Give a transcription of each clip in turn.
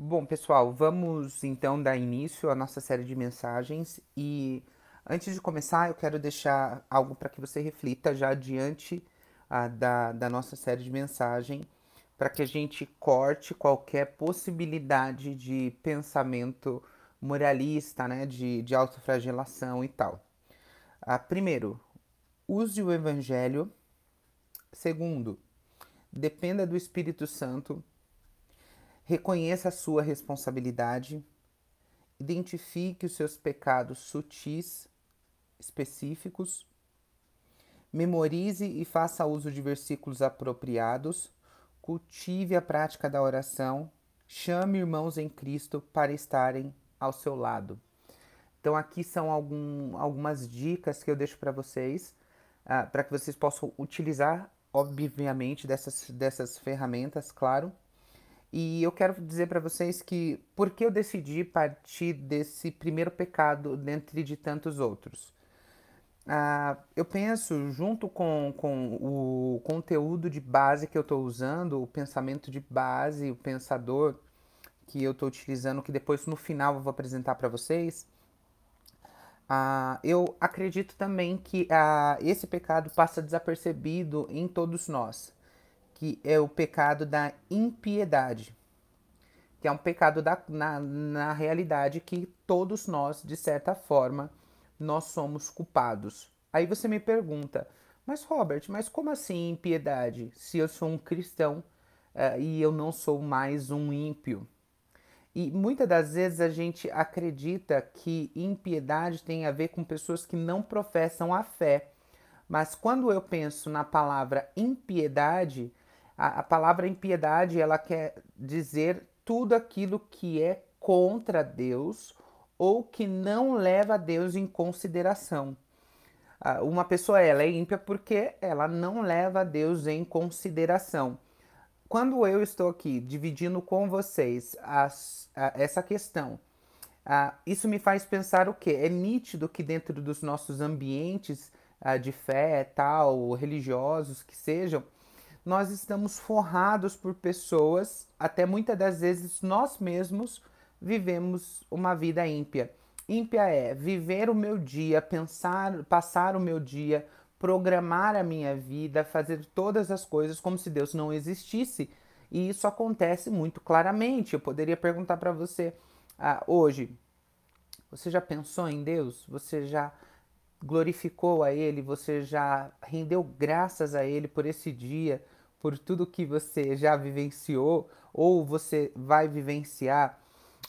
Bom, pessoal, vamos então dar início à nossa série de mensagens e antes de começar, eu quero deixar algo para que você reflita já diante ah, da, da nossa série de mensagem, para que a gente corte qualquer possibilidade de pensamento moralista, né, de, de autoflagelação e tal. Ah, primeiro, use o evangelho. Segundo, dependa do Espírito Santo Reconheça a sua responsabilidade, identifique os seus pecados sutis, específicos, memorize e faça uso de versículos apropriados, cultive a prática da oração, chame irmãos em Cristo para estarem ao seu lado. Então, aqui são algum, algumas dicas que eu deixo para vocês, uh, para que vocês possam utilizar, obviamente, dessas, dessas ferramentas, claro e eu quero dizer para vocês que por que eu decidi partir desse primeiro pecado dentre de tantos outros. Ah, eu penso, junto com, com o conteúdo de base que eu estou usando, o pensamento de base, o pensador que eu estou utilizando, que depois no final eu vou apresentar para vocês, ah, eu acredito também que ah, esse pecado passa desapercebido em todos nós que é o pecado da impiedade, que é um pecado da, na, na realidade que todos nós, de certa forma, nós somos culpados. Aí você me pergunta, mas Robert, mas como assim impiedade? Se eu sou um cristão uh, e eu não sou mais um ímpio? E muitas das vezes a gente acredita que impiedade tem a ver com pessoas que não professam a fé. Mas quando eu penso na palavra impiedade, a, a palavra impiedade, ela quer dizer tudo aquilo que é contra Deus ou que não leva Deus em consideração. Uma pessoa ela é ímpia porque ela não leva Deus em consideração. Quando eu estou aqui dividindo com vocês as, a, essa questão, isso me faz pensar o que? É nítido que dentro dos nossos ambientes a, de fé, tal, religiosos que sejam, nós estamos forrados por pessoas, até muitas das vezes nós mesmos vivemos uma vida ímpia. Ímpia é viver o meu dia, pensar, passar o meu dia, programar a minha vida, fazer todas as coisas como se Deus não existisse. E isso acontece muito claramente. Eu poderia perguntar para você ah, hoje: você já pensou em Deus? Você já glorificou a Ele? Você já rendeu graças a Ele por esse dia? Por tudo que você já vivenciou ou você vai vivenciar.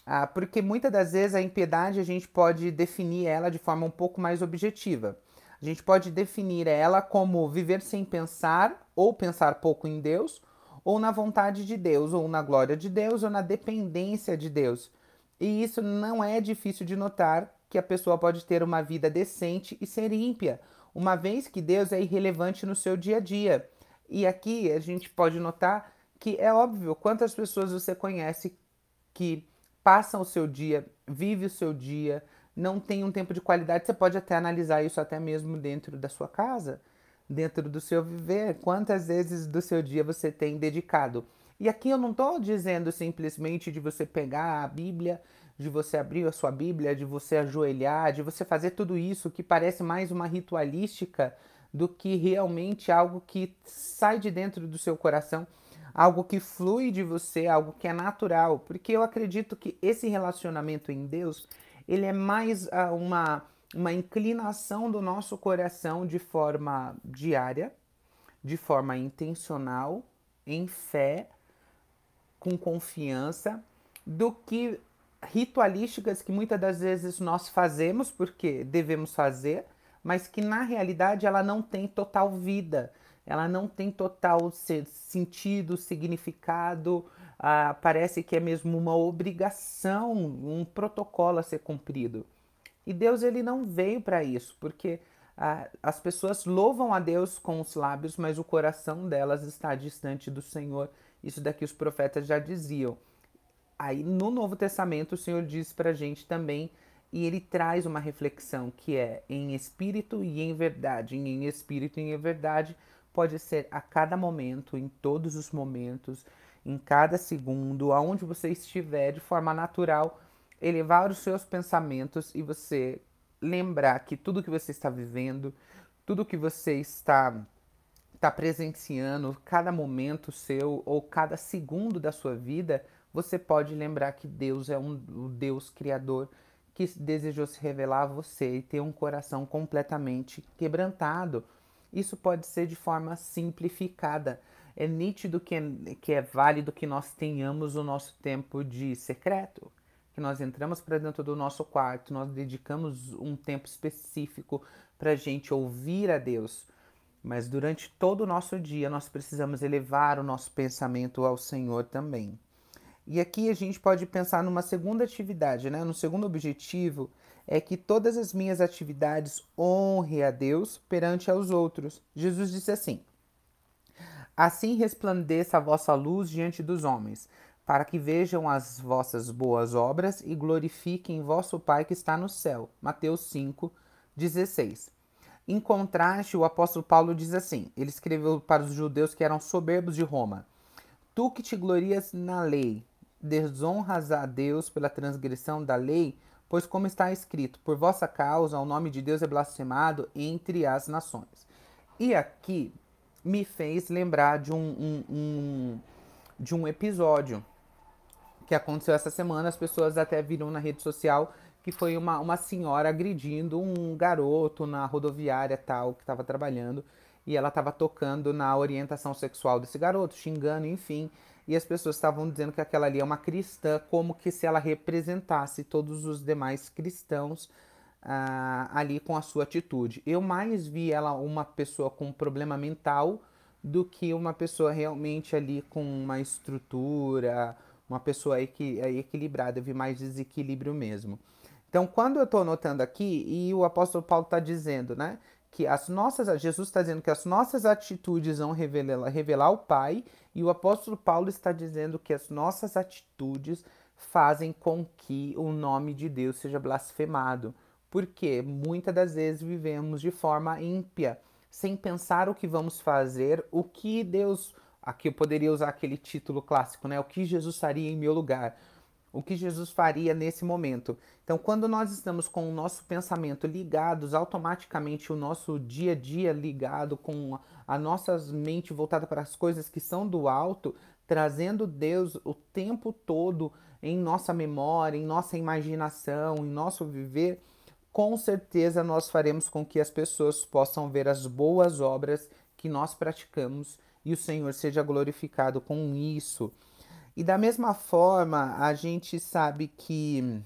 Ah, porque muitas das vezes a impiedade a gente pode definir ela de forma um pouco mais objetiva. A gente pode definir ela como viver sem pensar, ou pensar pouco em Deus, ou na vontade de Deus, ou na glória de Deus, ou na dependência de Deus. E isso não é difícil de notar que a pessoa pode ter uma vida decente e ser ímpia, uma vez que Deus é irrelevante no seu dia a dia. E aqui a gente pode notar que é óbvio quantas pessoas você conhece que passam o seu dia, vive o seu dia, não tem um tempo de qualidade. Você pode até analisar isso até mesmo dentro da sua casa, dentro do seu viver. Quantas vezes do seu dia você tem dedicado? E aqui eu não estou dizendo simplesmente de você pegar a Bíblia, de você abrir a sua Bíblia, de você ajoelhar, de você fazer tudo isso que parece mais uma ritualística do que realmente algo que sai de dentro do seu coração, algo que flui de você, algo que é natural, porque eu acredito que esse relacionamento em Deus, ele é mais uh, uma uma inclinação do nosso coração de forma diária, de forma intencional, em fé, com confiança, do que ritualísticas que muitas das vezes nós fazemos porque devemos fazer, mas que na realidade ela não tem total vida, ela não tem total sentido, significado, ah, parece que é mesmo uma obrigação, um protocolo a ser cumprido. E Deus ele não veio para isso, porque ah, as pessoas louvam a Deus com os lábios, mas o coração delas está distante do Senhor. Isso daqui os profetas já diziam. Aí no Novo Testamento o Senhor diz para a gente também e ele traz uma reflexão que é em espírito e em verdade. Em espírito e em verdade pode ser a cada momento, em todos os momentos, em cada segundo, aonde você estiver, de forma natural, elevar os seus pensamentos e você lembrar que tudo que você está vivendo, tudo que você está está presenciando, cada momento seu ou cada segundo da sua vida, você pode lembrar que Deus é um, o Deus criador que desejou se revelar a você e ter um coração completamente quebrantado. Isso pode ser de forma simplificada. É nítido que é, que é válido que nós tenhamos o nosso tempo de secreto, que nós entramos para dentro do nosso quarto, nós dedicamos um tempo específico para a gente ouvir a Deus. Mas durante todo o nosso dia nós precisamos elevar o nosso pensamento ao Senhor também. E aqui a gente pode pensar numa segunda atividade, né? No segundo objetivo é que todas as minhas atividades honrem a Deus perante aos outros. Jesus disse assim: Assim resplandeça a vossa luz diante dos homens, para que vejam as vossas boas obras e glorifiquem vosso Pai que está no céu. Mateus 5, 16. Em contraste, o apóstolo Paulo diz assim: ele escreveu para os judeus que eram soberbos de Roma: Tu que te glorias na lei, desonras a Deus pela transgressão da lei, pois, como está escrito, por vossa causa o nome de Deus é blasfemado entre as nações. E aqui me fez lembrar de um, um, um de um episódio que aconteceu essa semana. As pessoas até viram na rede social que foi uma, uma senhora agredindo um garoto na rodoviária tal que estava trabalhando e ela estava tocando na orientação sexual desse garoto, xingando, enfim e as pessoas estavam dizendo que aquela ali é uma cristã, como que se ela representasse todos os demais cristãos ah, ali com a sua atitude. Eu mais vi ela uma pessoa com um problema mental do que uma pessoa realmente ali com uma estrutura, uma pessoa equi equilibrada. Eu vi mais desequilíbrio mesmo. Então, quando eu estou notando aqui, e o apóstolo Paulo está dizendo, né, que as nossas, Jesus está dizendo que as nossas atitudes vão revelar, revelar o Pai, e o apóstolo Paulo está dizendo que as nossas atitudes fazem com que o nome de Deus seja blasfemado. Porque muitas das vezes vivemos de forma ímpia, sem pensar o que vamos fazer, o que Deus. Aqui eu poderia usar aquele título clássico, né? O que Jesus faria em meu lugar o que Jesus faria nesse momento. Então, quando nós estamos com o nosso pensamento ligados, automaticamente o nosso dia a dia ligado com a nossa mente voltada para as coisas que são do alto, trazendo Deus o tempo todo em nossa memória, em nossa imaginação, em nosso viver, com certeza nós faremos com que as pessoas possam ver as boas obras que nós praticamos e o Senhor seja glorificado com isso. E da mesma forma, a gente sabe que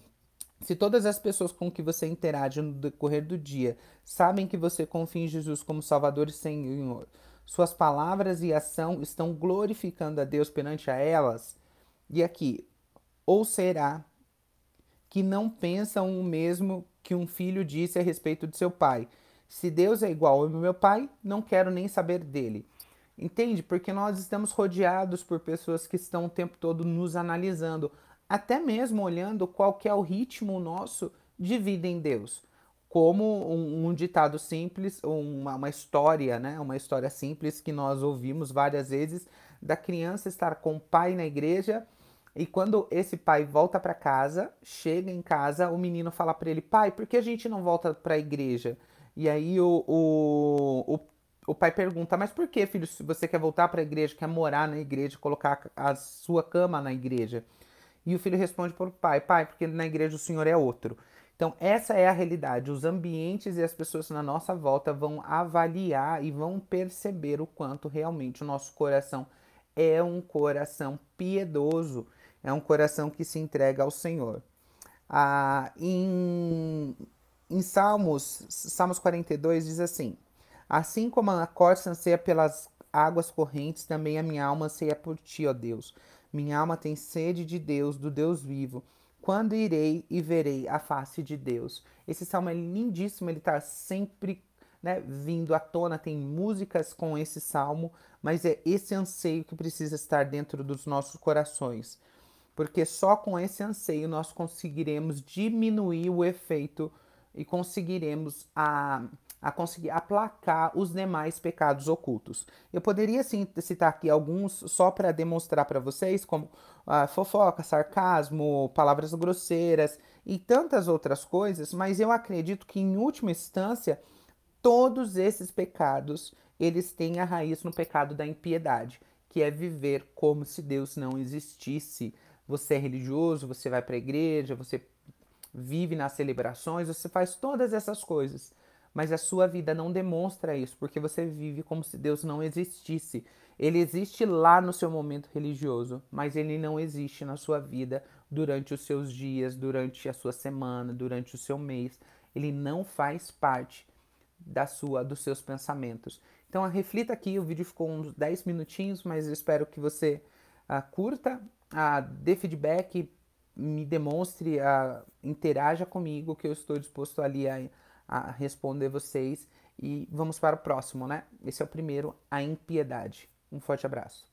se todas as pessoas com que você interage no decorrer do dia sabem que você confia em Jesus como Salvador e Senhor, suas palavras e ação estão glorificando a Deus perante a elas. E aqui, ou será que não pensam o mesmo que um filho disse a respeito de seu pai? Se Deus é igual ao meu pai, não quero nem saber dele. Entende? Porque nós estamos rodeados por pessoas que estão o tempo todo nos analisando, até mesmo olhando qual que é o ritmo nosso de vida em Deus. Como um, um ditado simples, uma, uma história, né? Uma história simples que nós ouvimos várias vezes da criança estar com o pai na igreja e quando esse pai volta para casa, chega em casa, o menino fala para ele: Pai, por que a gente não volta para a igreja? E aí o, o, o o pai pergunta: Mas por que, filho, se você quer voltar para a igreja, quer morar na igreja, colocar a sua cama na igreja? E o filho responde para o pai: Pai, porque na igreja o senhor é outro. Então, essa é a realidade. Os ambientes e as pessoas na nossa volta vão avaliar e vão perceber o quanto realmente o nosso coração é um coração piedoso, é um coração que se entrega ao Senhor. Ah, em, em Salmos, Salmos 42 diz assim: Assim como a corça anseia pelas águas correntes, também a minha alma anseia por ti, ó Deus. Minha alma tem sede de Deus, do Deus vivo. Quando irei e verei a face de Deus? Esse salmo é lindíssimo, ele está sempre né, vindo à tona, tem músicas com esse salmo, mas é esse anseio que precisa estar dentro dos nossos corações. Porque só com esse anseio nós conseguiremos diminuir o efeito e conseguiremos a a conseguir aplacar os demais pecados ocultos. Eu poderia sim citar aqui alguns só para demonstrar para vocês, como ah, fofoca, sarcasmo, palavras grosseiras e tantas outras coisas, mas eu acredito que em última instância todos esses pecados eles têm a raiz no pecado da impiedade, que é viver como se Deus não existisse. Você é religioso, você vai para a igreja, você vive nas celebrações, você faz todas essas coisas, mas a sua vida não demonstra isso, porque você vive como se Deus não existisse. Ele existe lá no seu momento religioso, mas ele não existe na sua vida durante os seus dias, durante a sua semana, durante o seu mês. Ele não faz parte da sua dos seus pensamentos. Então reflita aqui, o vídeo ficou uns 10 minutinhos, mas eu espero que você uh, curta, uh, dê feedback, me demonstre, uh, interaja comigo, que eu estou disposto ali a, a responder vocês. E vamos para o próximo, né? Esse é o primeiro, a impiedade. Um forte abraço.